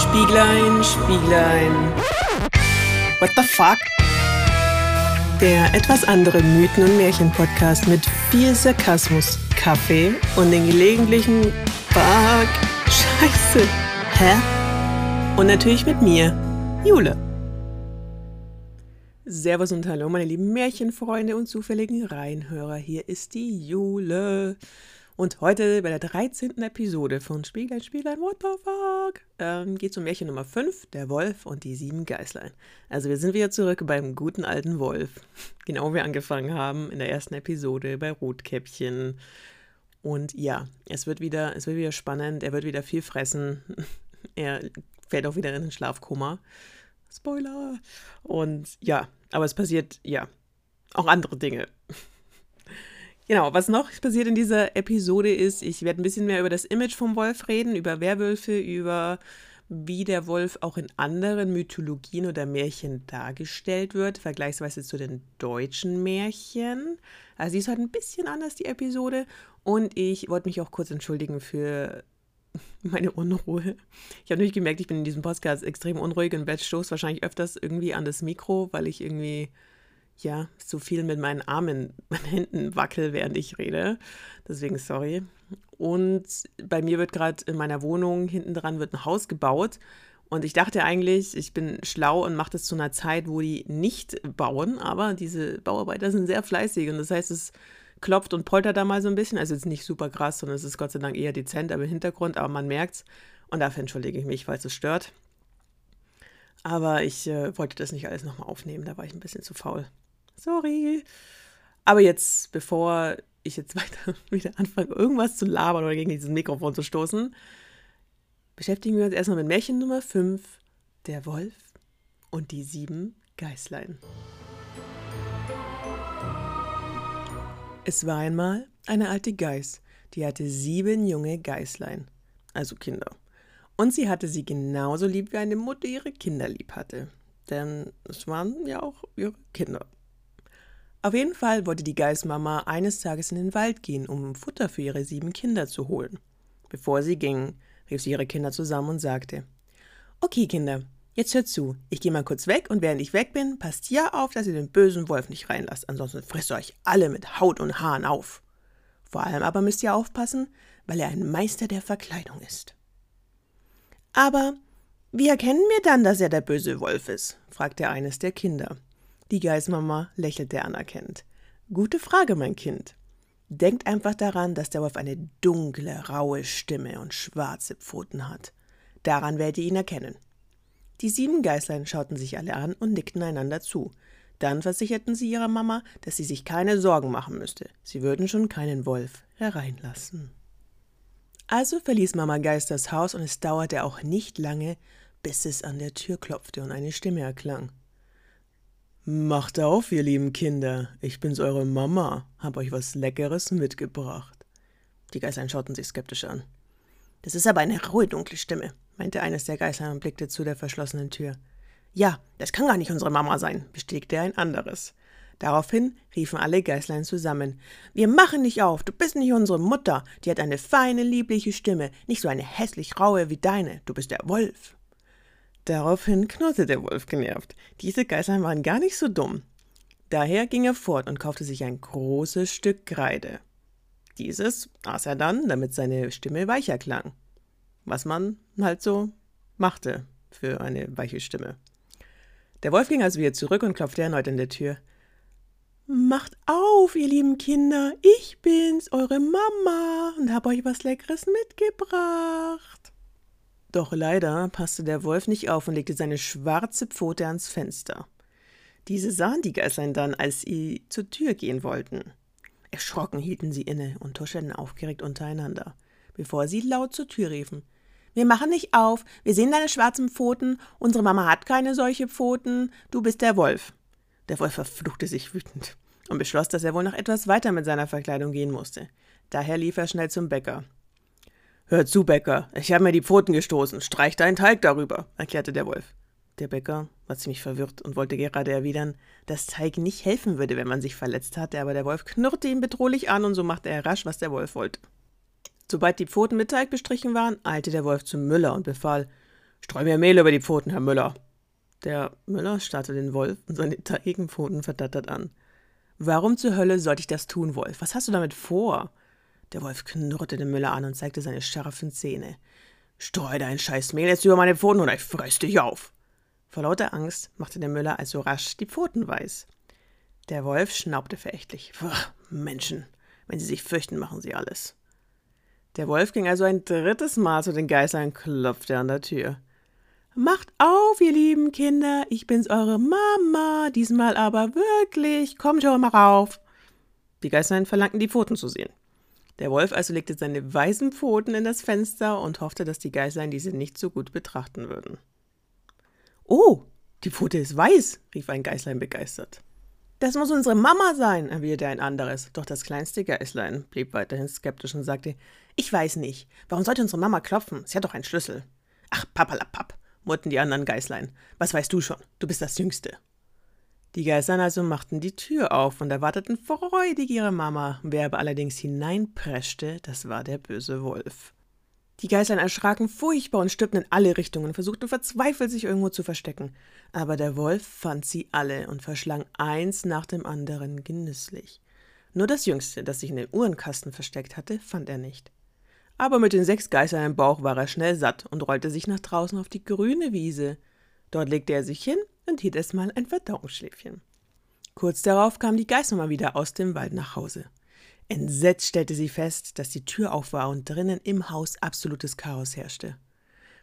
Spieglein, Spieglein. What the fuck? Der etwas andere Mythen- und Märchen-Podcast mit viel Sarkasmus, Kaffee und den gelegentlichen Fuck, Scheiße, hä? Und natürlich mit mir, Jule. Servus und Hallo, meine lieben Märchenfreunde und zufälligen Reinhörer. Hier ist die Jule. Und heute bei der 13. Episode von Spieglein, Spieglein, what the fuck? Ähm, geht es um Märchen Nummer 5, der Wolf und die sieben Geißlein. Also wir sind wieder zurück beim guten alten Wolf. Genau wie wir angefangen haben in der ersten Episode bei Rotkäppchen. Und ja, es wird wieder, es wird wieder spannend, er wird wieder viel fressen. er fällt auch wieder in den Schlafkoma. Spoiler! Und ja, aber es passiert, ja, auch andere Dinge. Genau, was noch passiert in dieser Episode ist, ich werde ein bisschen mehr über das Image vom Wolf reden, über Werwölfe, über wie der Wolf auch in anderen Mythologien oder Märchen dargestellt wird, vergleichsweise zu den deutschen Märchen. Also sie ist heute ein bisschen anders, die Episode. Und ich wollte mich auch kurz entschuldigen für meine Unruhe. Ich habe nämlich gemerkt, ich bin in diesem Podcast extrem unruhig und Bett stoß wahrscheinlich öfters irgendwie an das Mikro, weil ich irgendwie ja, so viel mit meinen Armen, meinen Händen wackel, während ich rede. Deswegen sorry. Und bei mir wird gerade in meiner Wohnung hinten dran wird ein Haus gebaut. Und ich dachte eigentlich, ich bin schlau und mache das zu einer Zeit, wo die nicht bauen. Aber diese Bauarbeiter sind sehr fleißig. Und das heißt, es klopft und poltert da mal so ein bisschen. Also jetzt nicht super krass, sondern es ist Gott sei Dank eher dezent, aber im Hintergrund. Aber man merkt es. Und dafür entschuldige ich mich, falls es stört. Aber ich äh, wollte das nicht alles nochmal aufnehmen. Da war ich ein bisschen zu faul. Sorry. Aber jetzt, bevor ich jetzt weiter wieder anfange, irgendwas zu labern oder gegen dieses Mikrofon zu stoßen, beschäftigen wir uns erstmal mit Märchen Nummer 5, der Wolf und die sieben Geißlein. Es war einmal eine alte Geiß, die hatte sieben junge Geißlein, also Kinder. Und sie hatte sie genauso lieb, wie eine Mutter ihre Kinder lieb hatte. Denn es waren ja auch ihre Kinder. Auf jeden Fall wollte die Geißmama eines Tages in den Wald gehen, um Futter für ihre sieben Kinder zu holen. Bevor sie ging, rief sie ihre Kinder zusammen und sagte: Okay, Kinder, jetzt hört zu. Ich gehe mal kurz weg und während ich weg bin, passt ja auf, dass ihr den bösen Wolf nicht reinlasst, ansonsten frisst ihr euch alle mit Haut und Haaren auf. Vor allem aber müsst ihr aufpassen, weil er ein Meister der Verkleidung ist. Aber wie erkennen wir dann, dass er der böse Wolf ist? fragte eines der Kinder. Die Geißmama lächelte anerkennend. Gute Frage, mein Kind. Denkt einfach daran, dass der Wolf eine dunkle, raue Stimme und schwarze Pfoten hat. Daran werdet ihr ihn erkennen. Die sieben Geißlein schauten sich alle an und nickten einander zu. Dann versicherten sie ihrer Mama, dass sie sich keine Sorgen machen müsste. Sie würden schon keinen Wolf hereinlassen. Also verließ Mama Geist das Haus und es dauerte auch nicht lange, bis es an der Tür klopfte und eine Stimme erklang. Macht auf, ihr lieben Kinder, ich bin's eure Mama, hab euch was Leckeres mitgebracht. Die Geißlein schauten sich skeptisch an. Das ist aber eine raue, dunkle Stimme, meinte eines der Geißlein und blickte zu der verschlossenen Tür. Ja, das kann gar nicht unsere Mama sein, bestätigte ein anderes. Daraufhin riefen alle Geißlein zusammen. Wir machen dich auf, du bist nicht unsere Mutter, die hat eine feine, liebliche Stimme, nicht so eine hässlich raue wie deine, du bist der Wolf. Daraufhin knurrte der Wolf genervt. Diese Geißlein waren gar nicht so dumm. Daher ging er fort und kaufte sich ein großes Stück Kreide. Dieses aß er dann, damit seine Stimme weicher klang. Was man halt so machte für eine weiche Stimme. Der Wolf ging also wieder zurück und klopfte erneut an der Tür. Macht auf, ihr lieben Kinder, ich bin's, eure Mama, und hab euch was Leckeres mitgebracht. Doch leider passte der Wolf nicht auf und legte seine schwarze Pfote ans Fenster. Diese sahen die Geißlein dann, als sie zur Tür gehen wollten. Erschrocken hielten sie inne und tuschelten aufgeregt untereinander, bevor sie laut zur Tür riefen. Wir machen nicht auf, wir sehen deine schwarzen Pfoten, unsere Mama hat keine solche Pfoten, du bist der Wolf. Der Wolf verfluchte sich wütend und beschloss, dass er wohl noch etwas weiter mit seiner Verkleidung gehen musste. Daher lief er schnell zum Bäcker. Hör zu, Bäcker, ich habe mir die Pfoten gestoßen, streich deinen Teig darüber, erklärte der Wolf. Der Bäcker war ziemlich verwirrt und wollte gerade erwidern, dass Teig nicht helfen würde, wenn man sich verletzt hatte, aber der Wolf knurrte ihn bedrohlich an und so machte er rasch, was der Wolf wollte. Sobald die Pfoten mit Teig bestrichen waren, eilte der Wolf zum Müller und befahl: Streu mir Mehl über die Pfoten, Herr Müller. Der Müller starrte den Wolf und seine dreckigen Pfoten verdattert an. Warum zur Hölle sollte ich das tun, Wolf? Was hast du damit vor? Der Wolf knurrte den Müller an und zeigte seine scharfen Zähne. Streu dein scheiß Mehl jetzt über meine Pfoten oder ich fress dich auf. Vor lauter Angst machte der Müller also rasch die Pfoten weiß. Der Wolf schnaubte verächtlich. Menschen, wenn sie sich fürchten, machen sie alles. Der Wolf ging also ein drittes Mal zu den Geißlern und klopfte an der Tür. Macht auf, ihr lieben Kinder, ich bin's eure Mama, diesmal aber wirklich, kommt schon mal rauf. Die Geißlein verlangten die Pfoten zu sehen. Der Wolf also legte seine weißen Pfoten in das Fenster und hoffte, dass die Geißlein diese nicht so gut betrachten würden. Oh, die Pfote ist weiß, rief ein Geißlein begeistert. Das muss unsere Mama sein, erwiderte ein anderes. Doch das kleinste Geißlein blieb weiterhin skeptisch und sagte: Ich weiß nicht. Warum sollte unsere Mama klopfen? Sie hat doch einen Schlüssel. Ach, papalapap, murrten die anderen Geißlein. Was weißt du schon? Du bist das Jüngste. Die Geistern also machten die Tür auf und erwarteten freudig ihre Mama. Wer aber allerdings hineinpreschte, das war der böse Wolf. Die Geißlein erschraken furchtbar und stürmten in alle Richtungen, versuchten verzweifelt, sich irgendwo zu verstecken. Aber der Wolf fand sie alle und verschlang eins nach dem anderen genüsslich. Nur das Jüngste, das sich in den Uhrenkasten versteckt hatte, fand er nicht. Aber mit den sechs Geißern im Bauch war er schnell satt und rollte sich nach draußen auf die grüne Wiese. Dort legte er sich hin und hielt erstmal ein Verdauungsschläfchen. Kurz darauf kam die Geißmama wieder aus dem Wald nach Hause. Entsetzt stellte sie fest, dass die Tür auf war und drinnen im Haus absolutes Chaos herrschte.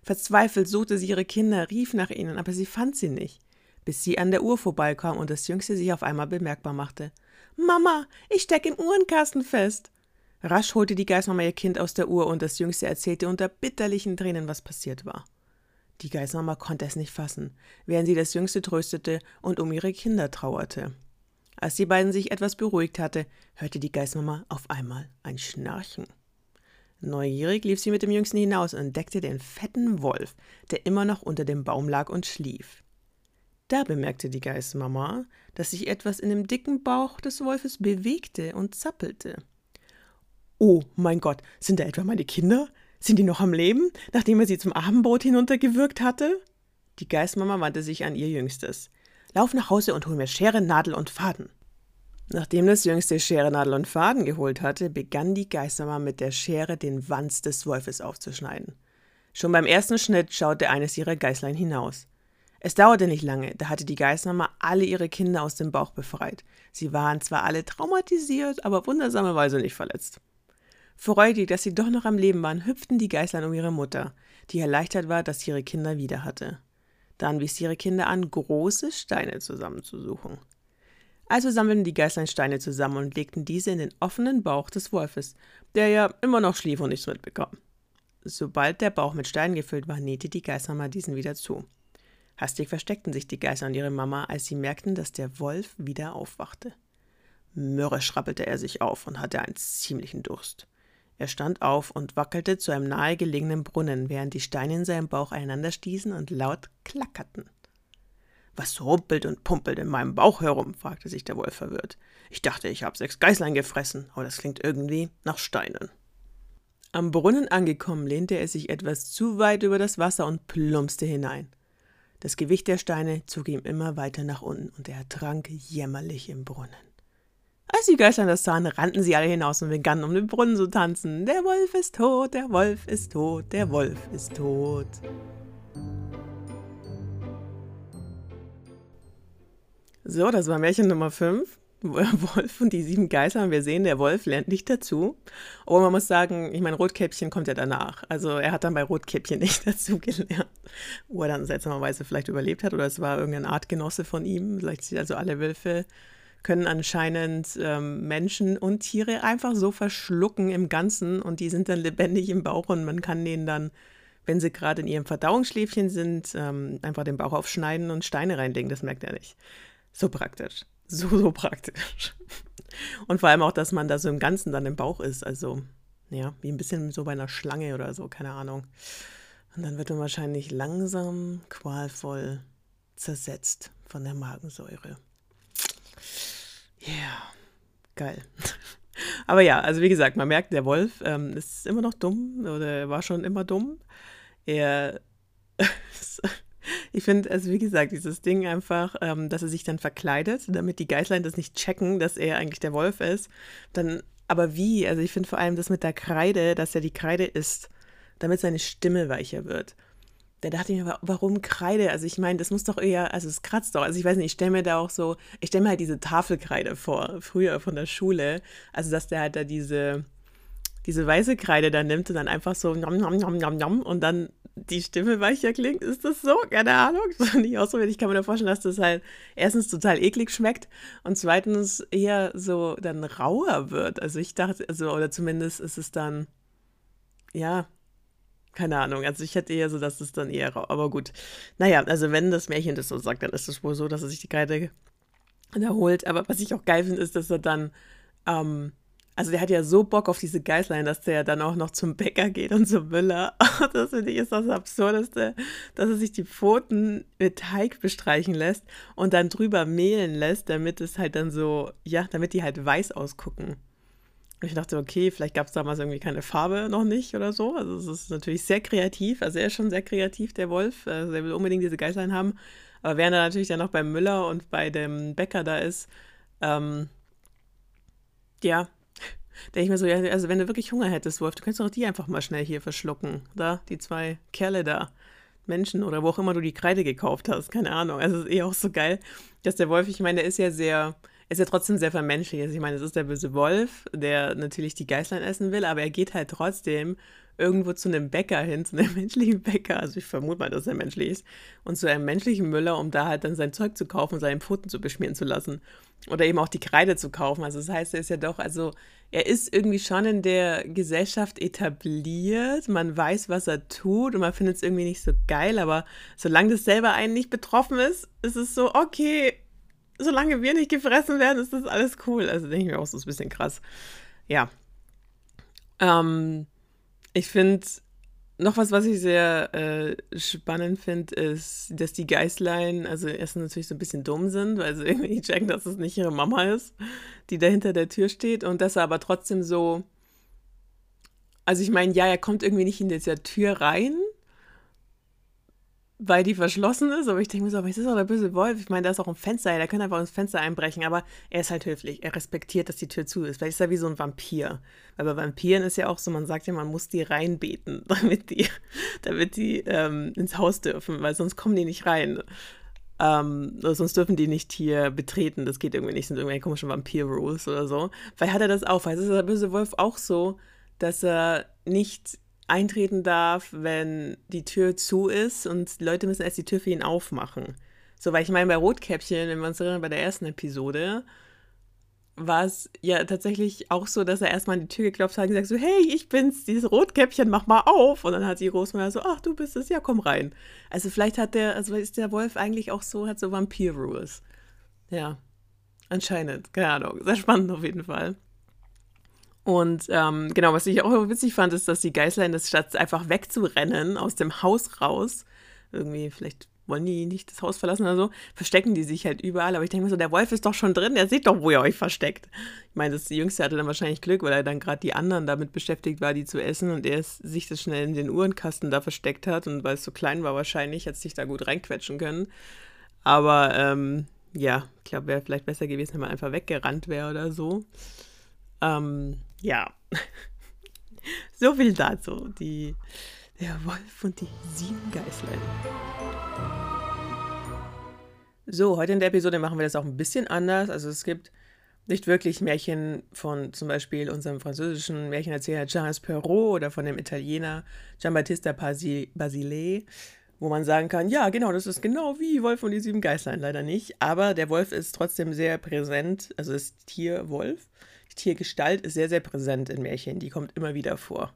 Verzweifelt suchte sie ihre Kinder, rief nach ihnen, aber sie fand sie nicht, bis sie an der Uhr vorbeikam und das Jüngste sich auf einmal bemerkbar machte. Mama, ich steck im Uhrenkasten fest. Rasch holte die Geißmama ihr Kind aus der Uhr und das Jüngste erzählte unter bitterlichen Tränen, was passiert war. Die Geißmama konnte es nicht fassen, während sie das Jüngste tröstete und um ihre Kinder trauerte. Als die beiden sich etwas beruhigt hatte, hörte die Geißmama auf einmal ein Schnarchen. Neugierig lief sie mit dem Jüngsten hinaus und entdeckte den fetten Wolf, der immer noch unter dem Baum lag und schlief. Da bemerkte die Geißmama, dass sich etwas in dem dicken Bauch des Wolfes bewegte und zappelte. Oh mein Gott, sind da etwa meine Kinder? Sind die noch am Leben, nachdem er sie zum Abendbrot hinuntergewürgt hatte? Die Geistmama wandte sich an ihr Jüngstes. Lauf nach Hause und hol mir Schere, Nadel und Faden. Nachdem das Jüngste Schere, Nadel und Faden geholt hatte, begann die Geistermama mit der Schere den Wanz des Wolfes aufzuschneiden. Schon beim ersten Schnitt schaute eines ihrer Geißlein hinaus. Es dauerte nicht lange, da hatte die Geißmama alle ihre Kinder aus dem Bauch befreit. Sie waren zwar alle traumatisiert, aber wundersamerweise nicht verletzt. Freudig, dass sie doch noch am Leben waren, hüpften die Geißlein um ihre Mutter, die erleichtert war, dass sie ihre Kinder wieder hatte. Dann wies sie ihre Kinder an, große Steine zusammenzusuchen. Also sammelten die Geißlein Steine zusammen und legten diese in den offenen Bauch des Wolfes, der ja immer noch schlief und nichts mitbekam. Sobald der Bauch mit Steinen gefüllt war, nähte die Geißmama diesen wieder zu. Hastig versteckten sich die Geißer und ihre Mama, als sie merkten, dass der Wolf wieder aufwachte. Mürrisch rappelte er sich auf und hatte einen ziemlichen Durst. Er stand auf und wackelte zu einem nahegelegenen Brunnen, während die Steine in seinem Bauch einander stießen und laut klackerten. Was rumpelt und pumpelt in meinem Bauch herum? fragte sich der Wolf verwirrt. Ich dachte, ich habe sechs Geißlein gefressen, aber das klingt irgendwie nach Steinen. Am Brunnen angekommen, lehnte er sich etwas zu weit über das Wasser und plumpste hinein. Das Gewicht der Steine zog ihm immer weiter nach unten und er trank jämmerlich im Brunnen. Als die Geister das sahen, rannten sie alle hinaus und begannen um den Brunnen zu tanzen. Der Wolf ist tot, der Wolf ist tot, der Wolf ist tot. So, das war Märchen Nummer 5. Wolf und die sieben Geister. Und wir sehen, der Wolf lernt nicht dazu. Aber man muss sagen, ich meine, Rotkäppchen kommt ja danach. Also er hat dann bei Rotkäppchen nicht dazu gelernt. Wo er dann seltsamerweise vielleicht überlebt hat oder es war irgendein Artgenosse von ihm. Vielleicht sind also alle Wölfe können anscheinend ähm, Menschen und Tiere einfach so verschlucken im Ganzen und die sind dann lebendig im Bauch und man kann denen dann, wenn sie gerade in ihrem Verdauungsschläfchen sind, ähm, einfach den Bauch aufschneiden und Steine reinlegen. Das merkt er nicht. So praktisch. So, so praktisch. Und vor allem auch, dass man da so im Ganzen dann im Bauch ist. Also, ja, wie ein bisschen so bei einer Schlange oder so, keine Ahnung. Und dann wird man wahrscheinlich langsam, qualvoll zersetzt von der Magensäure. Ja, yeah. geil. Aber ja, also wie gesagt, man merkt, der Wolf ähm, ist immer noch dumm oder war schon immer dumm. Er ich finde, also wie gesagt, dieses Ding einfach, ähm, dass er sich dann verkleidet, damit die Geißlein das nicht checken, dass er eigentlich der Wolf ist. Dann, aber wie? Also ich finde vor allem das mit der Kreide, dass er die Kreide isst, damit seine Stimme weicher wird. Da dachte ich mir, warum Kreide? Also ich meine, das muss doch eher, also es kratzt doch. Also ich weiß nicht, ich stelle mir da auch so, ich stelle mir halt diese Tafelkreide vor, früher von der Schule. Also dass der halt da diese, diese weiße Kreide da nimmt und dann einfach so nom, nom, nom, nom, nom, und dann die Stimme weicher klingt. Ist das so? Keine Ahnung. Das ist nicht ausprobiert. Ich kann mir da vorstellen, dass das halt erstens total eklig schmeckt und zweitens eher so dann rauer wird. Also ich dachte, also, oder zumindest ist es dann, ja, keine Ahnung. Also ich hätte eher so, dass es dann eher, aber gut. Naja, also wenn das Märchen das so sagt, dann ist es wohl so, dass er sich die Kreide erholt. Aber was ich auch geil finde, ist, dass er dann, ähm, also der hat ja so Bock auf diese Geißlein, dass der dann auch noch zum Bäcker geht und zum Müller. das finde ich ist das Absurdeste, dass er sich die Pfoten mit Teig bestreichen lässt und dann drüber mehlen lässt, damit es halt dann so, ja, damit die halt weiß ausgucken. Ich dachte, okay, vielleicht gab es damals irgendwie keine Farbe noch nicht oder so. Also es ist natürlich sehr kreativ. Also er ist schon sehr kreativ, der Wolf. Also er will unbedingt diese Geißlein haben. Aber während er natürlich dann noch beim Müller und bei dem Bäcker da ist, ähm, ja, denke ich mir so, ja, also wenn du wirklich Hunger hättest, Wolf, du könntest doch die einfach mal schnell hier verschlucken. Da, die zwei Kerle da. Menschen oder wo auch immer du die Kreide gekauft hast. Keine Ahnung. Also es ist eh auch so geil, dass der Wolf, ich meine, der ist ja sehr ist ja trotzdem sehr vermenschlich. Also ich meine, es ist der böse Wolf, der natürlich die Geißlein essen will, aber er geht halt trotzdem irgendwo zu einem Bäcker hin, zu einem menschlichen Bäcker, also ich vermute mal, dass er menschlich ist, und zu einem menschlichen Müller, um da halt dann sein Zeug zu kaufen und seine Pfoten zu beschmieren zu lassen. Oder eben auch die Kreide zu kaufen. Also das heißt, er ist ja doch, also er ist irgendwie schon in der Gesellschaft etabliert, man weiß, was er tut und man findet es irgendwie nicht so geil, aber solange das selber einen nicht betroffen ist, ist es so, okay, solange wir nicht gefressen werden, ist das alles cool. Also denke ich mir auch so ein bisschen krass. Ja. Ähm, ich finde, noch was, was ich sehr äh, spannend finde, ist, dass die Geißlein, also erstens natürlich so ein bisschen dumm sind, weil sie irgendwie checken, dass es nicht ihre Mama ist, die da hinter der Tür steht und dass er aber trotzdem so, also ich meine, ja, er kommt irgendwie nicht in diese Tür rein, weil die verschlossen ist. Aber ich denke mir so, aber es ist doch der böse Wolf. Ich meine, da ist auch ein Fenster, der kann einfach ins Fenster einbrechen. Aber er ist halt höflich. Er respektiert, dass die Tür zu ist. Vielleicht ist er wie so ein Vampir. Weil bei Vampiren ist ja auch so, man sagt ja, man muss die reinbeten, damit die, damit die ähm, ins Haus dürfen, weil sonst kommen die nicht rein. Ähm, sonst dürfen die nicht hier betreten. Das geht irgendwie nicht. Sind irgendwelche komischen Vampir-Rules oder so. Vielleicht hat er das auch. Vielleicht ist der böse Wolf auch so, dass er nicht eintreten darf, wenn die Tür zu ist und Leute müssen erst die Tür für ihn aufmachen. So, weil ich meine, bei Rotkäppchen, wenn wir uns erinnern, bei der ersten Episode, war es ja tatsächlich auch so, dass er erstmal an die Tür geklopft hat und gesagt so, hey, ich bin's, dieses Rotkäppchen, mach mal auf. Und dann hat die Großmutter so, ach, du bist es, ja, komm rein. Also vielleicht hat der, also ist der Wolf eigentlich auch so, hat so Vampir-Rules. Ja, anscheinend, keine Ahnung. Sehr spannend auf jeden Fall. Und ähm, genau, was ich auch witzig fand, ist, dass die Geißlein das statt einfach wegzurennen aus dem Haus raus, irgendwie vielleicht wollen die nicht das Haus verlassen oder so, verstecken die sich halt überall. Aber ich denke mir so, der Wolf ist doch schon drin, der sieht doch, wo ihr euch versteckt. Ich meine, das Jüngste hatte dann wahrscheinlich Glück, weil er dann gerade die anderen damit beschäftigt war, die zu essen und er sich das schnell in den Uhrenkasten da versteckt hat und weil es so klein war wahrscheinlich, hat sich da gut reinquetschen können. Aber ähm, ja, ich glaube, wäre vielleicht besser gewesen, wenn man einfach weggerannt wäre oder so. Ähm, ja, so viel dazu. Die, der Wolf und die sieben Geißlein. So, heute in der Episode machen wir das auch ein bisschen anders. Also es gibt nicht wirklich Märchen von zum Beispiel unserem französischen Märchenerzähler Charles Perrault oder von dem Italiener Giambattista Basile, wo man sagen kann, ja, genau, das ist genau wie Wolf und die sieben Geißlein, leider nicht. Aber der Wolf ist trotzdem sehr präsent, also das Tier Wolf Tiergestalt ist sehr, sehr präsent in Märchen. Die kommt immer wieder vor.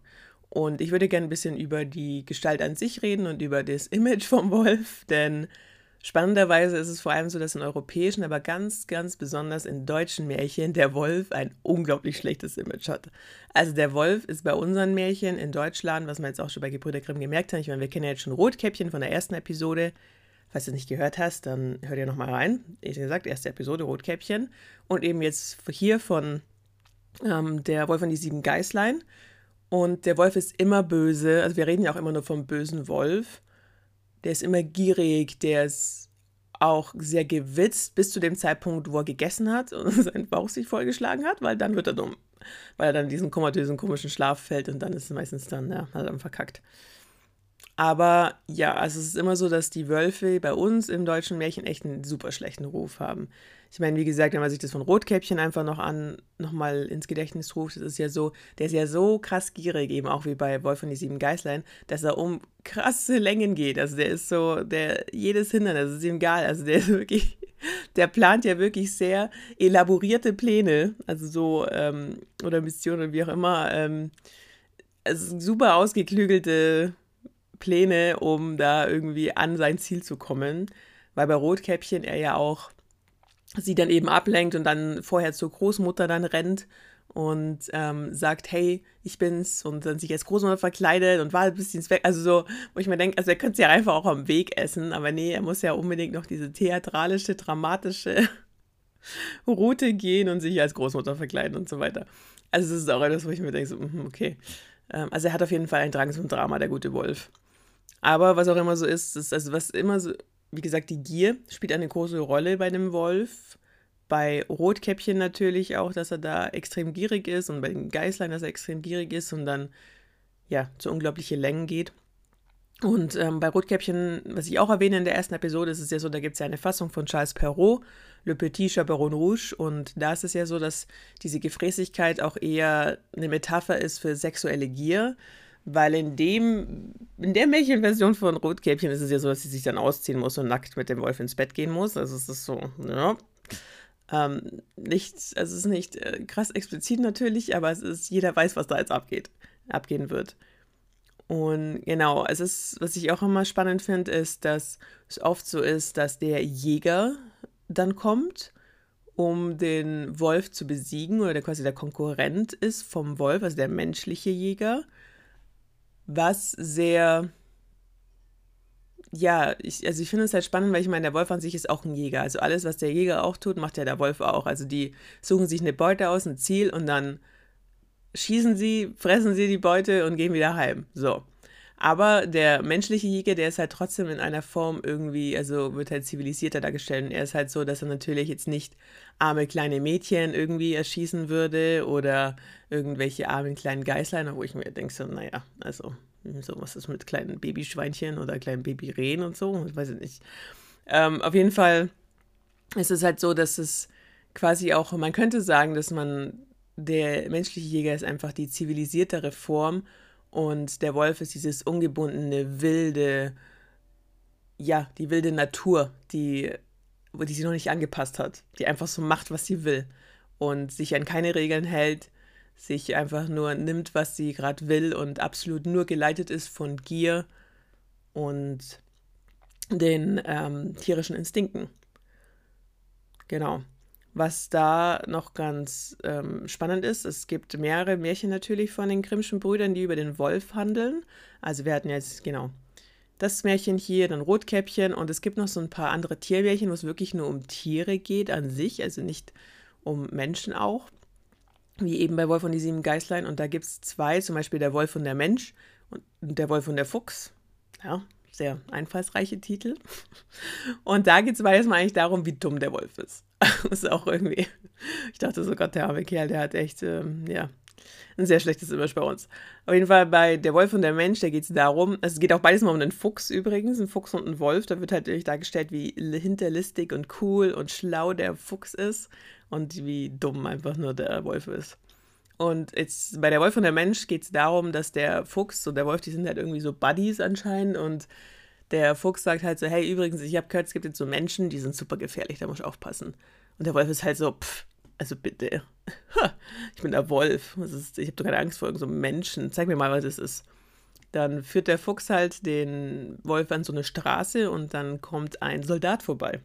Und ich würde gerne ein bisschen über die Gestalt an sich reden und über das Image vom Wolf, denn spannenderweise ist es vor allem so, dass in europäischen, aber ganz, ganz besonders in deutschen Märchen der Wolf ein unglaublich schlechtes Image hat. Also der Wolf ist bei unseren Märchen in Deutschland, was man jetzt auch schon bei Gebrüder Grimm gemerkt hat, ich meine, wir kennen ja jetzt schon Rotkäppchen von der ersten Episode, Falls du es nicht gehört hast, dann hör dir nochmal rein. Wie gesagt, erste Episode Rotkäppchen. Und eben jetzt hier von ähm, der Wolf und die sieben Geißlein. Und der Wolf ist immer böse. Also wir reden ja auch immer nur vom bösen Wolf. der ist immer gierig, der ist auch sehr gewitzt bis zu dem Zeitpunkt, wo er gegessen hat und sein Bauch sich vollgeschlagen hat, weil dann wird er dumm. Weil er dann diesen komatösen, komischen Schlaf fällt und dann ist es meistens dann, ja, hat er dann verkackt. Aber ja, also es ist immer so, dass die Wölfe bei uns im deutschen Märchen echt einen super schlechten Ruf haben. Ich meine, wie gesagt, wenn man sich das von Rotkäppchen einfach noch an, nochmal ins Gedächtnis ruft, das ist ja so, der ist ja so krass gierig, eben auch wie bei Wolf von die sieben Geißlein, dass er um krasse Längen geht. Also der ist so, der, jedes Hindernis ist ihm egal. Also der ist wirklich, der plant ja wirklich sehr elaborierte Pläne, also so, ähm, oder Missionen, wie auch immer, ähm, also super ausgeklügelte Pläne, um da irgendwie an sein Ziel zu kommen. Weil bei Rotkäppchen er ja auch sie dann eben ablenkt und dann vorher zur Großmutter dann rennt und ähm, sagt, hey, ich bin's und dann sich als Großmutter verkleidet und war ein bisschen weg. Also so, wo ich mir denke, also er könnte es ja einfach auch am Weg essen, aber nee, er muss ja unbedingt noch diese theatralische, dramatische Route gehen und sich als Großmutter verkleiden und so weiter. Also das ist auch etwas, wo ich mir denke, so, mhm, okay. Ähm, also er hat auf jeden Fall einen Drang zum Drama, der gute Wolf. Aber was auch immer so ist, ist also was immer so wie gesagt, die Gier spielt eine große Rolle bei dem Wolf. Bei Rotkäppchen natürlich auch, dass er da extrem gierig ist und bei den Geißlein, dass er extrem gierig ist und dann ja zu unglaubliche Längen geht. Und ähm, bei Rotkäppchen, was ich auch erwähne in der ersten Episode, ist es ja so, da gibt es ja eine Fassung von Charles Perrault, Le Petit Chaperon Rouge. Und da ist es ja so, dass diese Gefräßigkeit auch eher eine Metapher ist für sexuelle Gier weil in dem, in der Märchenversion von Rotkäppchen ist es ja so, dass sie sich dann ausziehen muss und nackt mit dem Wolf ins Bett gehen muss. Also es ist so, ja. Ähm, nicht, also es ist nicht äh, krass explizit natürlich, aber es ist, jeder weiß, was da jetzt abgeht, abgehen wird. Und genau, es ist, was ich auch immer spannend finde, ist, dass es oft so ist, dass der Jäger dann kommt, um den Wolf zu besiegen oder der quasi der Konkurrent ist vom Wolf, also der menschliche Jäger was sehr, ja, ich, also ich finde es halt spannend, weil ich meine, der Wolf an sich ist auch ein Jäger. Also alles, was der Jäger auch tut, macht ja der Wolf auch. Also die suchen sich eine Beute aus, ein Ziel und dann schießen sie, fressen sie die Beute und gehen wieder heim. So. Aber der menschliche Jäger, der ist halt trotzdem in einer Form irgendwie, also wird halt zivilisierter dargestellt. Und er ist halt so, dass er natürlich jetzt nicht arme kleine Mädchen irgendwie erschießen würde oder irgendwelche armen kleinen Geißlein, wo ich mir denke, so, naja, also, so was ist mit kleinen Babyschweinchen oder kleinen Babyrehen und so, ich weiß ich nicht. Ähm, auf jeden Fall ist es halt so, dass es quasi auch, man könnte sagen, dass man, der menschliche Jäger ist einfach die zivilisiertere Form und der Wolf ist dieses ungebundene, wilde, ja, die wilde Natur, die, die sie noch nicht angepasst hat, die einfach so macht, was sie will und sich an keine Regeln hält, sich einfach nur nimmt, was sie gerade will und absolut nur geleitet ist von Gier und den ähm, tierischen Instinkten. Genau. Was da noch ganz ähm, spannend ist, es gibt mehrere Märchen natürlich von den Grimmschen Brüdern, die über den Wolf handeln. Also wir hatten jetzt, genau, das Märchen hier, dann Rotkäppchen und es gibt noch so ein paar andere Tiermärchen, wo es wirklich nur um Tiere geht an sich, also nicht um Menschen auch, wie eben bei Wolf und die sieben Geißlein. Und da gibt es zwei, zum Beispiel der Wolf und der Mensch und der Wolf und der Fuchs. Ja, sehr einfallsreiche Titel. Und da geht es mal eigentlich darum, wie dumm der Wolf ist. Ist auch irgendwie, ich dachte so, Gott, der arme Kerl, der hat echt, ähm, ja, ein sehr schlechtes Image bei uns. Auf jeden Fall bei Der Wolf und der Mensch, da geht es darum, es geht auch beides mal um einen Fuchs übrigens, ein Fuchs und ein Wolf. Da wird halt dargestellt, wie hinterlistig und cool und schlau der Fuchs ist und wie dumm einfach nur der Wolf ist. Und jetzt bei der Wolf und der Mensch geht es darum, dass der Fuchs und der Wolf, die sind halt irgendwie so Buddies anscheinend und der Fuchs sagt halt so, hey, übrigens, ich habe gehört, es gibt jetzt so Menschen, die sind super gefährlich, da muss ich aufpassen. Und der Wolf ist halt so, pff, also bitte, ich bin der Wolf, ist, ich habe doch keine Angst vor so Menschen, zeig mir mal, was das ist. Dann führt der Fuchs halt den Wolf an so eine Straße und dann kommt ein Soldat vorbei.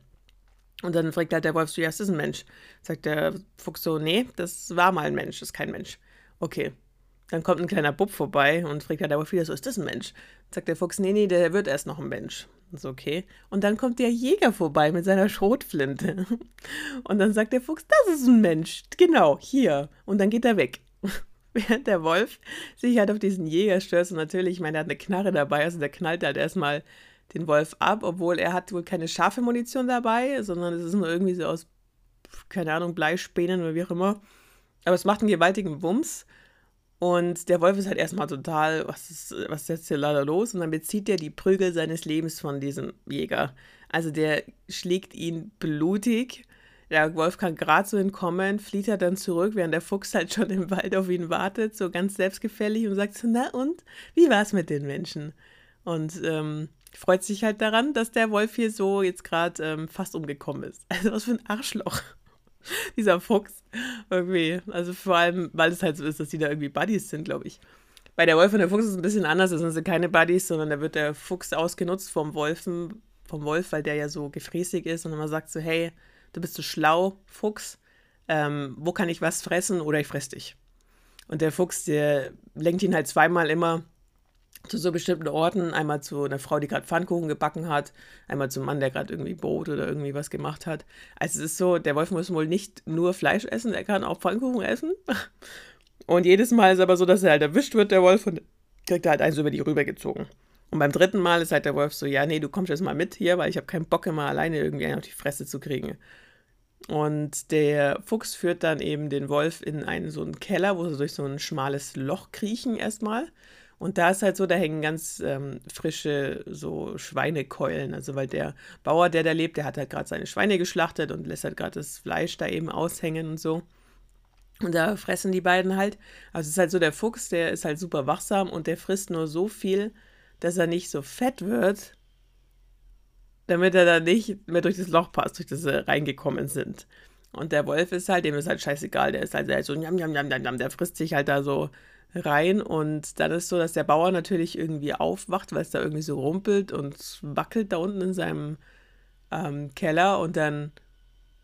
Und dann fragt halt der Wolf so, ja, ist das ein Mensch? Sagt der Fuchs so, nee, das war mal ein Mensch, das ist kein Mensch. Okay, dann kommt ein kleiner Bub vorbei und fragt halt der Wolf wieder so, ist das ein Mensch? Sagt der Fuchs, nee, nee, der wird erst noch ein Mensch. Und so, okay. Und dann kommt der Jäger vorbei mit seiner Schrotflinte. Und dann sagt der Fuchs, das ist ein Mensch. Genau, hier. Und dann geht er weg. Während der Wolf sich halt auf diesen Jäger stürzt und natürlich, ich meine, er hat eine Knarre dabei, also der knallt halt erstmal den Wolf ab, obwohl er hat wohl keine scharfe Munition dabei, sondern es ist nur irgendwie so aus, keine Ahnung, Bleispänen oder wie auch immer. Aber es macht einen gewaltigen Wumms. Und der Wolf ist halt erstmal total, was ist, was ist jetzt hier leider los? Und dann bezieht er die Prügel seines Lebens von diesem Jäger. Also der schlägt ihn blutig. Der Wolf kann gerade so entkommen, flieht er dann zurück, während der Fuchs halt schon im Wald auf ihn wartet, so ganz selbstgefällig und sagt so, na und, wie war's mit den Menschen? Und ähm, freut sich halt daran, dass der Wolf hier so jetzt gerade ähm, fast umgekommen ist. Also was für ein Arschloch. Dieser Fuchs. Irgendwie. Also vor allem, weil es halt so ist, dass die da irgendwie Buddies sind, glaube ich. Bei der Wolf und der Fuchs ist es ein bisschen anders. Da sind sie keine Buddies, sondern da wird der Fuchs ausgenutzt vom Wolfen, vom Wolf, weil der ja so gefräßig ist und immer sagt so, hey, du bist so schlau, Fuchs. Ähm, wo kann ich was fressen oder ich fress dich. Und der Fuchs, der lenkt ihn halt zweimal immer zu so bestimmten Orten. Einmal zu einer Frau, die gerade Pfannkuchen gebacken hat, einmal zum Mann, der gerade irgendwie Brot oder irgendwie was gemacht hat. Also es ist so, der Wolf muss wohl nicht nur Fleisch essen, er kann auch Pfannkuchen essen. Und jedes Mal ist aber so, dass er halt erwischt wird, der Wolf, und kriegt er halt eins über die rüber gezogen. Und beim dritten Mal ist halt der Wolf so, ja, nee, du kommst jetzt mal mit hier, weil ich habe keinen Bock immer alleine irgendwie einen auf die Fresse zu kriegen. Und der Fuchs führt dann eben den Wolf in einen so einen Keller, wo sie durch so ein schmales Loch kriechen erstmal. Und da ist halt so, da hängen ganz ähm, frische so Schweinekeulen. Also weil der Bauer, der da lebt, der hat halt gerade seine Schweine geschlachtet und lässt halt gerade das Fleisch da eben aushängen und so. Und da fressen die beiden halt. Also es ist halt so, der Fuchs, der ist halt super wachsam und der frisst nur so viel, dass er nicht so fett wird, damit er dann nicht mehr durch das Loch passt, durch das sie reingekommen sind. Und der Wolf ist halt, dem ist halt scheißegal, der ist halt so, njam, njam, njam, njam, der frisst sich halt da so rein. Und dann ist so, dass der Bauer natürlich irgendwie aufwacht, weil es da irgendwie so rumpelt und wackelt da unten in seinem ähm, Keller. Und dann,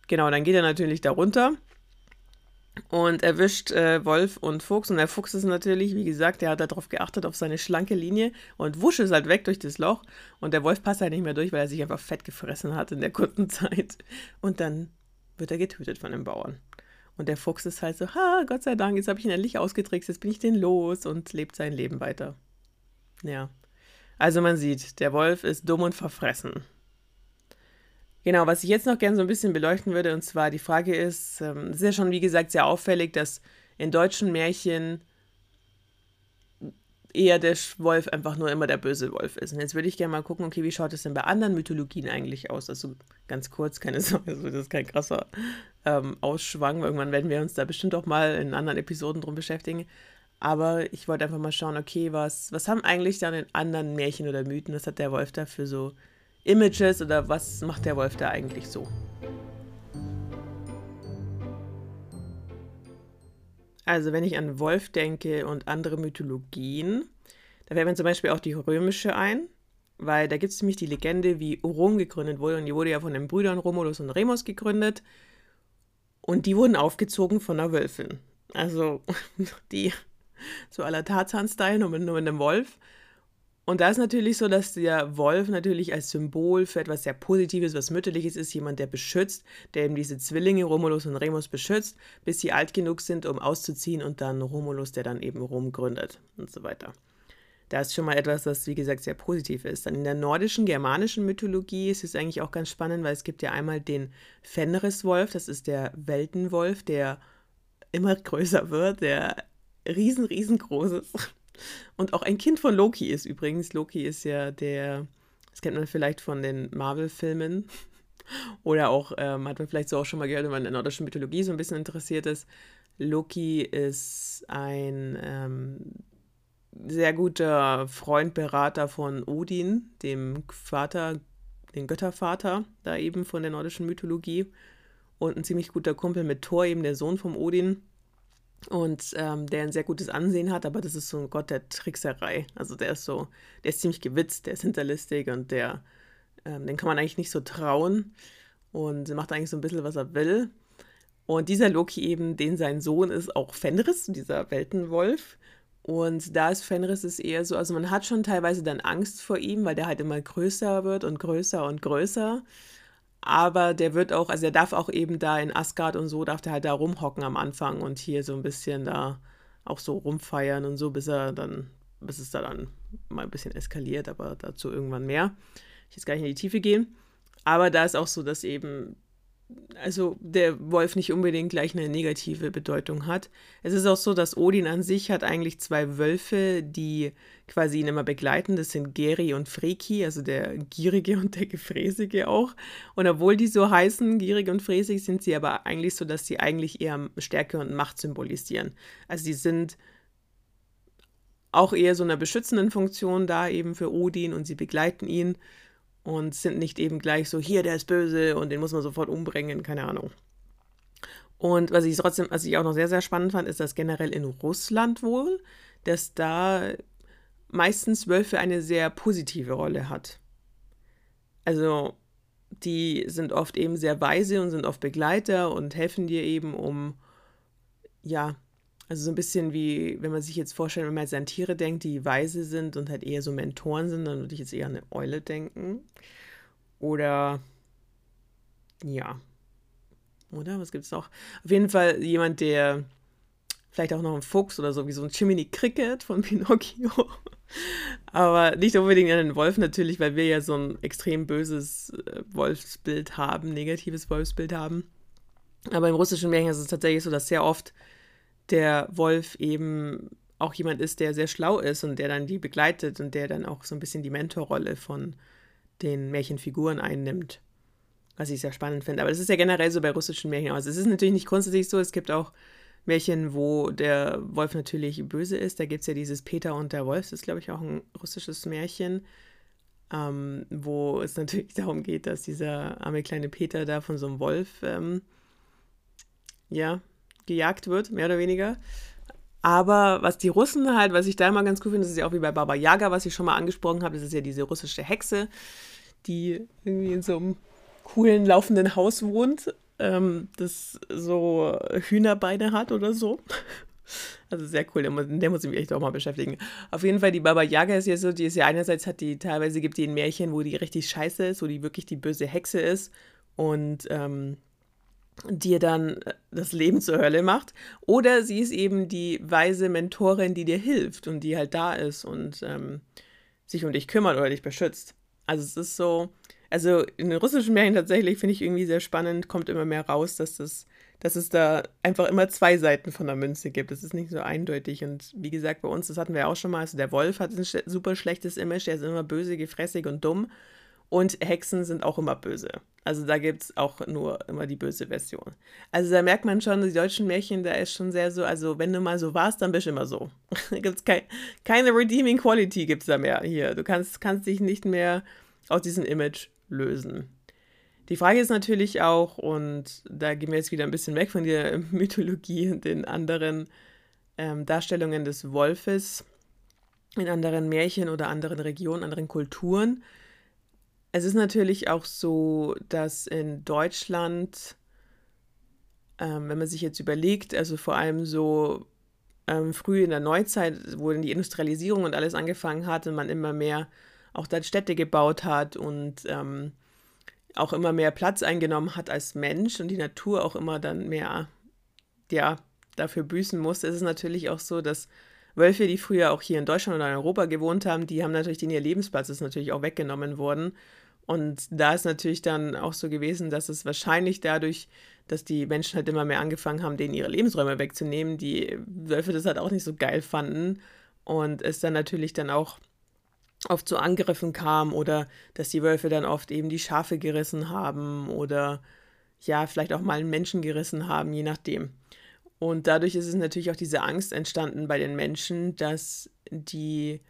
genau, dann geht er natürlich da runter und erwischt äh, Wolf und Fuchs. Und der Fuchs ist natürlich, wie gesagt, der hat darauf geachtet, auf seine schlanke Linie und wusch ist halt weg durch das Loch. Und der Wolf passt halt nicht mehr durch, weil er sich einfach fett gefressen hat in der kurzen Zeit. Und dann wird er getötet von dem Bauern. Und der Fuchs ist halt so, ha, Gott sei Dank, jetzt habe ich ihn endlich ausgetrickst, jetzt bin ich den los und lebt sein Leben weiter. Ja. Also man sieht, der Wolf ist dumm und verfressen. Genau, was ich jetzt noch gerne so ein bisschen beleuchten würde, und zwar die Frage ist, ähm, es ist ja schon, wie gesagt, sehr auffällig, dass in deutschen Märchen eher der Wolf einfach nur immer der böse Wolf ist. Und jetzt würde ich gerne mal gucken, okay, wie schaut es denn bei anderen Mythologien eigentlich aus? Also ganz kurz, keine Sorge, also das ist kein krasser ähm, Ausschwang. Irgendwann werden wir uns da bestimmt auch mal in anderen Episoden drum beschäftigen. Aber ich wollte einfach mal schauen, okay, was, was haben eigentlich dann in anderen Märchen oder Mythen, was hat der Wolf da für so Images oder was macht der Wolf da eigentlich so? Also wenn ich an Wolf denke und andere Mythologien, da fällt mir zum Beispiel auch die römische ein, weil da gibt es nämlich die Legende, wie Rom gegründet wurde und die wurde ja von den Brüdern Romulus und Remus gegründet und die wurden aufgezogen von einer Wölfin. Also die so aller Tarzan-Style, nur mit, nur mit einem Wolf. Und da ist natürlich so, dass der Wolf natürlich als Symbol für etwas sehr Positives, was Mütterliches ist, jemand, der beschützt, der eben diese Zwillinge Romulus und Remus beschützt, bis sie alt genug sind, um auszuziehen und dann Romulus, der dann eben Rom gründet und so weiter. Da ist schon mal etwas, was wie gesagt sehr positiv ist. Dann in der nordischen, germanischen Mythologie ist es eigentlich auch ganz spannend, weil es gibt ja einmal den Fenriswolf, das ist der Weltenwolf, der immer größer wird, der riesen, riesengroß ist und auch ein Kind von Loki ist übrigens. Loki ist ja der, das kennt man vielleicht von den Marvel-Filmen. Oder auch, ähm, hat man vielleicht so auch schon mal gehört, wenn man in der nordischen Mythologie so ein bisschen interessiert ist. Loki ist ein ähm, sehr guter Freund, Berater von Odin, dem Vater, dem Göttervater, da eben von der nordischen Mythologie. Und ein ziemlich guter Kumpel mit Thor, eben der Sohn vom Odin und ähm, der ein sehr gutes Ansehen hat, aber das ist so ein Gott der Trickserei. Also der ist so, der ist ziemlich gewitzt, der ist hinterlistig und der, ähm, den kann man eigentlich nicht so trauen und macht eigentlich so ein bisschen, was er will. Und dieser Loki eben, den sein Sohn ist auch Fenris, dieser Weltenwolf. Und da ist Fenris ist eher so, also man hat schon teilweise dann Angst vor ihm, weil der halt immer größer wird und größer und größer. Aber der wird auch, also er darf auch eben da in Asgard und so, darf der halt da rumhocken am Anfang und hier so ein bisschen da auch so rumfeiern und so, bis er dann, bis es da dann mal ein bisschen eskaliert, aber dazu irgendwann mehr. ich jetzt gar nicht in die Tiefe gehen. Aber da ist auch so, dass eben also der Wolf nicht unbedingt gleich eine negative Bedeutung hat. Es ist auch so, dass Odin an sich hat eigentlich zwei Wölfe, die quasi ihn immer begleiten. Das sind Geri und Freki, also der Gierige und der Gefräßige auch. Und obwohl die so heißen, gierig und fräsig, sind sie aber eigentlich so, dass sie eigentlich eher Stärke und Macht symbolisieren. Also sie sind auch eher so einer beschützenden Funktion da eben für Odin und sie begleiten ihn und sind nicht eben gleich so, hier, der ist böse und den muss man sofort umbringen, keine Ahnung. Und was ich trotzdem, was ich auch noch sehr, sehr spannend fand, ist, dass generell in Russland wohl, dass da meistens Wölfe eine sehr positive Rolle hat. Also die sind oft eben sehr weise und sind oft Begleiter und helfen dir eben, um ja, also so ein bisschen wie, wenn man sich jetzt vorstellt, wenn man jetzt an Tiere denkt, die weise sind und halt eher so Mentoren sind, dann würde ich jetzt eher an eine Eule denken. Oder ja. Oder was gibt es noch? Auf jeden Fall jemand, der vielleicht auch noch ein Fuchs oder so, wie so ein Chimney Cricket von Pinocchio. Aber nicht unbedingt an den Wolf natürlich, weil wir ja so ein extrem böses äh, Wolfsbild haben, negatives Wolfsbild haben. Aber im russischen Märchen ist es tatsächlich so, dass sehr oft der Wolf eben auch jemand ist, der sehr schlau ist und der dann die begleitet und der dann auch so ein bisschen die Mentorrolle von den Märchenfiguren einnimmt. Was ich sehr spannend finde. Aber das ist ja generell so bei russischen Märchen aus. Es ist natürlich nicht grundsätzlich so. Es gibt auch Märchen, wo der Wolf natürlich böse ist. Da gibt es ja dieses Peter und der Wolf. Das ist, glaube ich, auch ein russisches Märchen, ähm, wo es natürlich darum geht, dass dieser arme kleine Peter da von so einem Wolf, ähm, ja, gejagt wird, mehr oder weniger. Aber was die Russen halt, was ich da immer ganz cool finde, das ist ja auch wie bei Baba Yaga, was ich schon mal angesprochen habe, das ist ja diese russische Hexe, die irgendwie in so einem coolen laufenden Haus wohnt, ähm, das so Hühnerbeine hat oder so. Also sehr cool, der muss, der muss ich mich echt auch mal beschäftigen. Auf jeden Fall, die Baba Yaga ist ja so, die ist ja einerseits hat die, teilweise gibt die ein Märchen, wo die richtig scheiße ist, wo die wirklich die böse Hexe ist. Und ähm, dir dann äh, das Leben zur Hölle macht. Oder sie ist eben die weise Mentorin, die dir hilft und die halt da ist und ähm, sich um dich kümmert oder dich beschützt. Also es ist so, also in den russischen Märchen tatsächlich finde ich irgendwie sehr spannend, kommt immer mehr raus, dass das, dass es da einfach immer zwei Seiten von der Münze gibt. Es ist nicht so eindeutig. Und wie gesagt, bei uns, das hatten wir auch schon mal, also der Wolf hat ein super schlechtes Image, der ist immer böse, gefräßig und dumm. Und Hexen sind auch immer böse. Also da gibt es auch nur immer die böse Version. Also da merkt man schon, die deutschen Märchen, da ist schon sehr so, also wenn du mal so warst, dann bist du immer so. da gibt's kein, keine Redeeming Quality gibt es da mehr hier. Du kannst, kannst dich nicht mehr aus diesem Image lösen. Die Frage ist natürlich auch, und da gehen wir jetzt wieder ein bisschen weg von der Mythologie und den anderen ähm, Darstellungen des Wolfes in anderen Märchen oder anderen Regionen, anderen Kulturen. Es ist natürlich auch so, dass in Deutschland, ähm, wenn man sich jetzt überlegt, also vor allem so ähm, früh in der Neuzeit, wo dann die Industrialisierung und alles angefangen hat und man immer mehr auch dann Städte gebaut hat und ähm, auch immer mehr Platz eingenommen hat als Mensch und die Natur auch immer dann mehr, ja, dafür büßen musste, ist es natürlich auch so, dass Wölfe, die früher auch hier in Deutschland oder in Europa gewohnt haben, die haben natürlich den ihr Lebensplatz ist natürlich auch weggenommen worden und da ist natürlich dann auch so gewesen, dass es wahrscheinlich dadurch, dass die Menschen halt immer mehr angefangen haben, denen ihre Lebensräume wegzunehmen, die Wölfe das halt auch nicht so geil fanden und es dann natürlich dann auch oft zu Angriffen kam oder dass die Wölfe dann oft eben die Schafe gerissen haben oder ja, vielleicht auch mal einen Menschen gerissen haben, je nachdem. Und dadurch ist es natürlich auch diese Angst entstanden bei den Menschen, dass die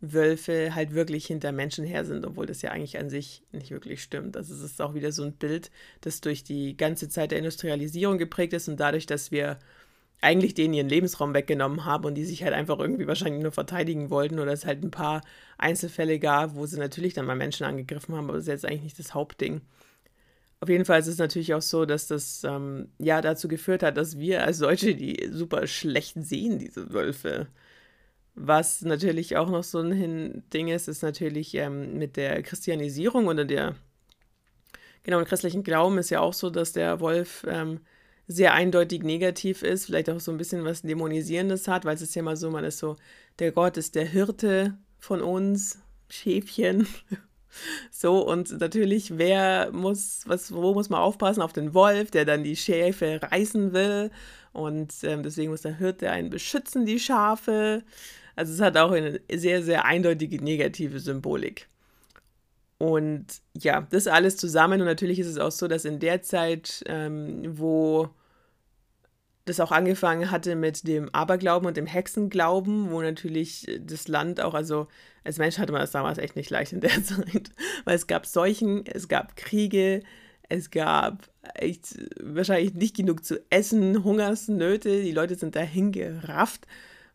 Wölfe halt wirklich hinter Menschen her sind, obwohl das ja eigentlich an sich nicht wirklich stimmt. Also es ist auch wieder so ein Bild, das durch die ganze Zeit der Industrialisierung geprägt ist und dadurch, dass wir eigentlich denen ihren Lebensraum weggenommen haben und die sich halt einfach irgendwie wahrscheinlich nur verteidigen wollten oder es halt ein paar Einzelfälle gab, wo sie natürlich dann mal Menschen angegriffen haben, aber das ist jetzt eigentlich nicht das Hauptding. Auf jeden Fall ist es natürlich auch so, dass das ähm, ja dazu geführt hat, dass wir als Deutsche die super schlecht sehen, diese Wölfe. Was natürlich auch noch so ein Ding ist, ist natürlich ähm, mit der Christianisierung oder der, genau, im christlichen Glauben ist ja auch so, dass der Wolf ähm, sehr eindeutig negativ ist, vielleicht auch so ein bisschen was Dämonisierendes hat, weil es ist ja immer so, man ist so, der Gott ist der Hirte von uns, Schäfchen. So, und natürlich, wer muss, was, wo muss man aufpassen? Auf den Wolf, der dann die Schäfe reißen will. Und ähm, deswegen muss der Hirte einen beschützen, die Schafe. Also es hat auch eine sehr, sehr eindeutige negative Symbolik. Und ja, das alles zusammen. Und natürlich ist es auch so, dass in der Zeit, ähm, wo das auch angefangen hatte mit dem Aberglauben und dem Hexenglauben, wo natürlich das Land auch, also als Mensch hatte man das damals echt nicht leicht in der Zeit, weil es gab Seuchen, es gab Kriege, es gab echt wahrscheinlich nicht genug zu essen, Hungersnöte, die Leute sind dahin gerafft.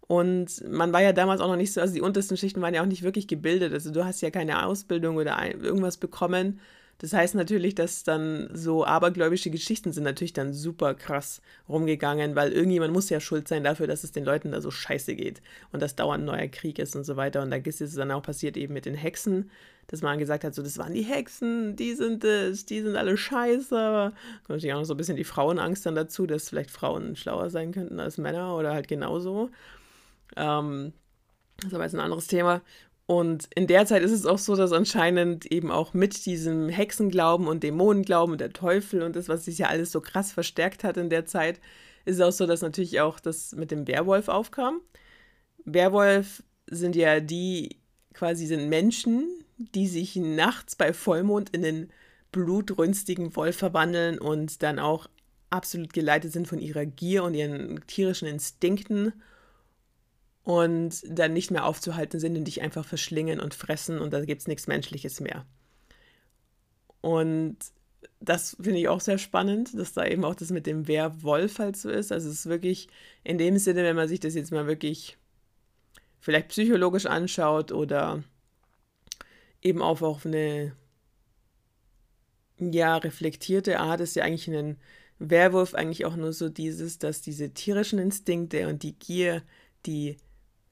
Und man war ja damals auch noch nicht so, also die untersten Schichten waren ja auch nicht wirklich gebildet. Also du hast ja keine Ausbildung oder irgendwas bekommen. Das heißt natürlich, dass dann so abergläubische Geschichten sind natürlich dann super krass rumgegangen, weil irgendjemand muss ja schuld sein dafür, dass es den Leuten da so scheiße geht und dass dauernd ein neuer Krieg ist und so weiter. Und da ist es dann auch passiert eben mit den Hexen, dass man gesagt hat, so das waren die Hexen, die sind es, die sind alle scheiße. Kommt natürlich auch noch so ein bisschen die Frauenangst dann dazu, dass vielleicht Frauen schlauer sein könnten als Männer oder halt genauso. Ähm, das ist aber jetzt ein anderes Thema. Und in der Zeit ist es auch so, dass anscheinend eben auch mit diesem Hexenglauben und Dämonenglauben und der Teufel und das, was sich ja alles so krass verstärkt hat in der Zeit, ist es auch so, dass natürlich auch das mit dem Werwolf aufkam. Werwolf sind ja die quasi sind Menschen, die sich nachts bei Vollmond in den blutrünstigen Wolf verwandeln und dann auch absolut geleitet sind von ihrer Gier und ihren tierischen Instinkten und dann nicht mehr aufzuhalten sind und dich einfach verschlingen und fressen und da gibt es nichts Menschliches mehr. Und das finde ich auch sehr spannend, dass da eben auch das mit dem Werwolf halt so ist. Also es ist wirklich in dem Sinne, wenn man sich das jetzt mal wirklich vielleicht psychologisch anschaut oder eben auch auf eine ja reflektierte Art ist ja eigentlich ein Werwolf eigentlich auch nur so dieses, dass diese tierischen Instinkte und die Gier, die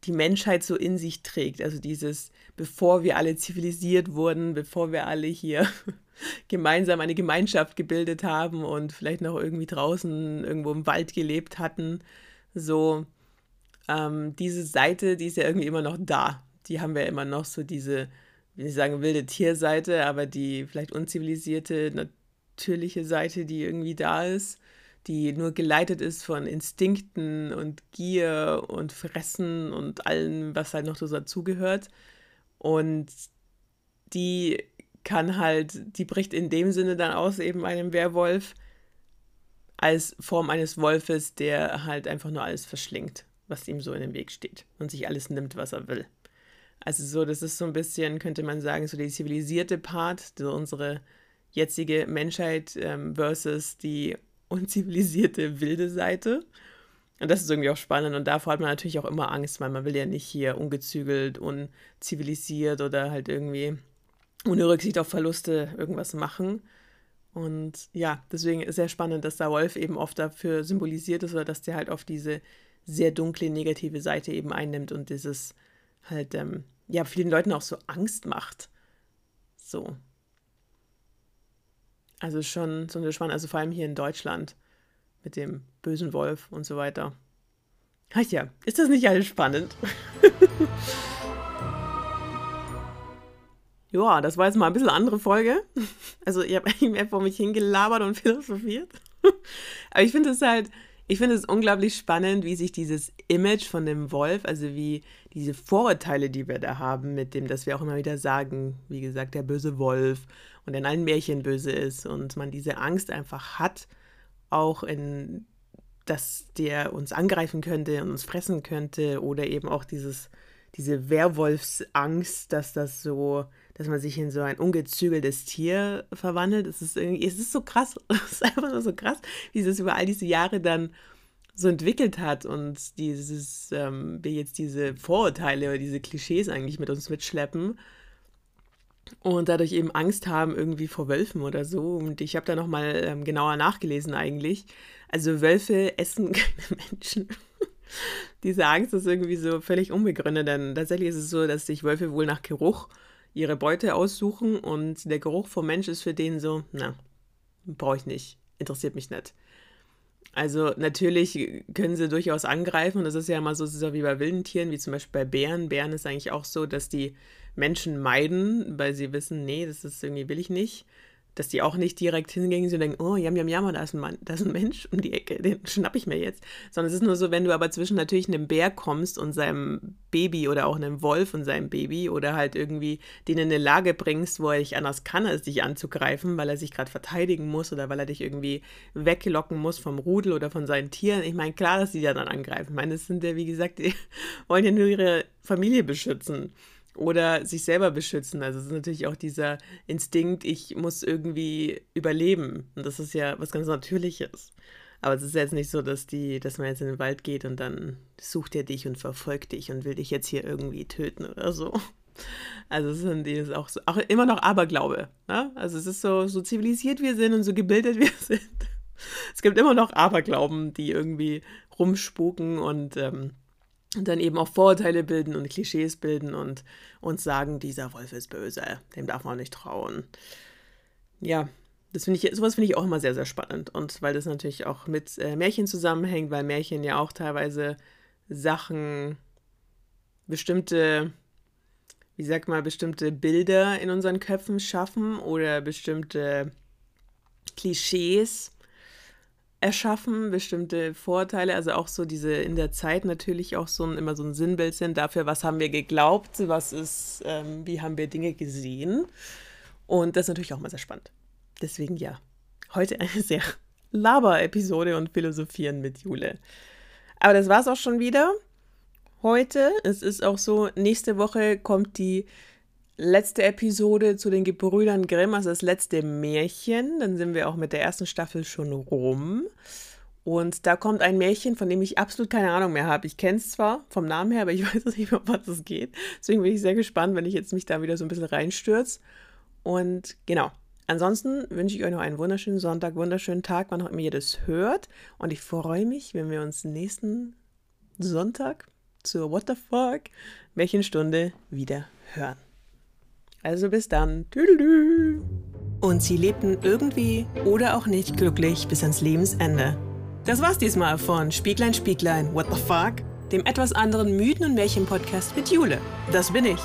die Menschheit so in sich trägt. Also dieses, bevor wir alle zivilisiert wurden, bevor wir alle hier gemeinsam eine Gemeinschaft gebildet haben und vielleicht noch irgendwie draußen irgendwo im Wald gelebt hatten, so ähm, diese Seite, die ist ja irgendwie immer noch da. Die haben wir immer noch so diese, wie ich sagen, wilde Tierseite, aber die vielleicht unzivilisierte, natürliche Seite, die irgendwie da ist die nur geleitet ist von Instinkten und Gier und Fressen und allem, was halt noch so dazugehört. Und die kann halt, die bricht in dem Sinne dann aus eben einem Werwolf als Form eines Wolfes, der halt einfach nur alles verschlingt, was ihm so in den Weg steht und sich alles nimmt, was er will. Also so, das ist so ein bisschen, könnte man sagen, so die zivilisierte Part, so unsere jetzige Menschheit ähm, versus die unzivilisierte wilde Seite. Und das ist irgendwie auch spannend und davor hat man natürlich auch immer Angst, weil man will ja nicht hier ungezügelt, unzivilisiert oder halt irgendwie ohne Rücksicht auf Verluste irgendwas machen. Und ja, deswegen ist sehr spannend, dass der Wolf eben oft dafür symbolisiert ist oder dass der halt auf diese sehr dunkle, negative Seite eben einnimmt und dieses halt, ähm, ja, vielen Leuten auch so Angst macht. So. Also schon so eine spannend, also vor allem hier in Deutschland mit dem bösen Wolf und so weiter. Ach ja, ist das nicht alles spannend? ja, das war jetzt mal ein bisschen andere Folge. Also ich habe eigentlich mehr vor mich hingelabert und philosophiert. Aber ich finde es halt, ich finde es unglaublich spannend, wie sich dieses Image von dem Wolf, also wie diese Vorurteile, die wir da haben, mit dem, dass wir auch immer wieder sagen, wie gesagt, der böse Wolf und in allen Märchen böse ist und man diese Angst einfach hat, auch in, dass der uns angreifen könnte und uns fressen könnte oder eben auch dieses, diese Werwolfsangst, dass das so, dass man sich in so ein ungezügeltes Tier verwandelt. Es ist irgendwie, es ist so krass, es ist einfach nur so krass, wie es über all diese Jahre dann so entwickelt hat und dieses, ähm, wir jetzt diese Vorurteile oder diese Klischees eigentlich mit uns mitschleppen und dadurch eben Angst haben irgendwie vor Wölfen oder so. Und ich habe da nochmal ähm, genauer nachgelesen eigentlich. Also Wölfe essen keine Menschen. Diese Angst ist irgendwie so völlig unbegründet, denn tatsächlich ist es so, dass sich Wölfe wohl nach Geruch ihre Beute aussuchen und der Geruch vom Mensch ist für den so, na, brauche ich nicht, interessiert mich nicht. Also natürlich können sie durchaus angreifen und das ist ja immer so, es ist ja wie bei wilden Tieren, wie zum Beispiel bei Bären. Bären ist eigentlich auch so, dass die Menschen meiden, weil sie wissen, nee, das ist irgendwie will ich nicht dass die auch nicht direkt hingehen und denken, oh, jam, jam, jam, da ist ein Mann, da ist ein Mensch um die Ecke, den schnapp ich mir jetzt. Sondern es ist nur so, wenn du aber zwischen natürlich einem Bär kommst und seinem Baby oder auch einem Wolf und seinem Baby oder halt irgendwie den in eine Lage bringst, wo er nicht anders kann, als dich anzugreifen, weil er sich gerade verteidigen muss oder weil er dich irgendwie weglocken muss vom Rudel oder von seinen Tieren. Ich meine, klar, dass die da dann angreifen. Ich meine, das sind ja, wie gesagt, die wollen ja nur ihre Familie beschützen oder sich selber beschützen. Also es ist natürlich auch dieser Instinkt, ich muss irgendwie überleben. Und das ist ja was ganz Natürliches. Aber es ist jetzt nicht so, dass die, dass man jetzt in den Wald geht und dann sucht er dich und verfolgt dich und will dich jetzt hier irgendwie töten oder so. Also es sind die auch so, auch immer noch Aberglaube. Ne? Also es ist so, so zivilisiert wir sind und so gebildet wir sind. Es gibt immer noch Aberglauben, die irgendwie rumspuken und ähm, und dann eben auch Vorurteile bilden und Klischees bilden und uns sagen, dieser Wolf ist böse, dem darf man nicht trauen. Ja, das finde ich, sowas finde ich auch immer sehr, sehr spannend. Und weil das natürlich auch mit äh, Märchen zusammenhängt, weil Märchen ja auch teilweise Sachen, bestimmte, wie sagt man, bestimmte Bilder in unseren Köpfen schaffen oder bestimmte Klischees erschaffen, bestimmte Vorteile, also auch so diese in der Zeit natürlich auch so ein, immer so ein Sinnbild sind dafür, was haben wir geglaubt, was ist, ähm, wie haben wir Dinge gesehen. Und das ist natürlich auch mal sehr spannend. Deswegen ja, heute eine sehr Laber-Episode und Philosophieren mit Jule. Aber das war es auch schon wieder. Heute, es ist auch so, nächste Woche kommt die letzte Episode zu den Gebrüdern Grimm, also das letzte Märchen. Dann sind wir auch mit der ersten Staffel schon rum. Und da kommt ein Märchen, von dem ich absolut keine Ahnung mehr habe. Ich kenne es zwar vom Namen her, aber ich weiß nicht mehr, um was es geht. Deswegen bin ich sehr gespannt, wenn ich jetzt mich da wieder so ein bisschen reinstürze. Und genau. Ansonsten wünsche ich euch noch einen wunderschönen Sonntag, wunderschönen Tag, wann auch immer ihr das hört. Und ich freue mich, wenn wir uns nächsten Sonntag zur What the Fuck Märchenstunde wieder hören. Also bis dann. Tüdelü. Und sie lebten irgendwie oder auch nicht glücklich bis ans Lebensende. Das war's diesmal von Spieglein, Spieglein, What the Fuck? Dem etwas anderen Mythen- und Märchen-Podcast mit Jule. Das bin ich.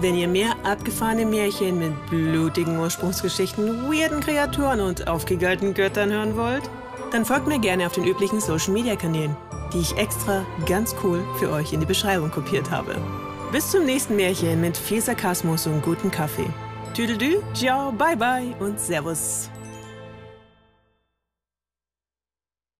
Wenn ihr mehr abgefahrene Märchen mit blutigen Ursprungsgeschichten, weirden Kreaturen und aufgegalten Göttern hören wollt, dann folgt mir gerne auf den üblichen Social-Media-Kanälen, die ich extra ganz cool für euch in die Beschreibung kopiert habe. Bis zum nächsten Märchen mit viel Sarkasmus und guten Kaffee. Tüdelü, ciao, bye bye und Servus.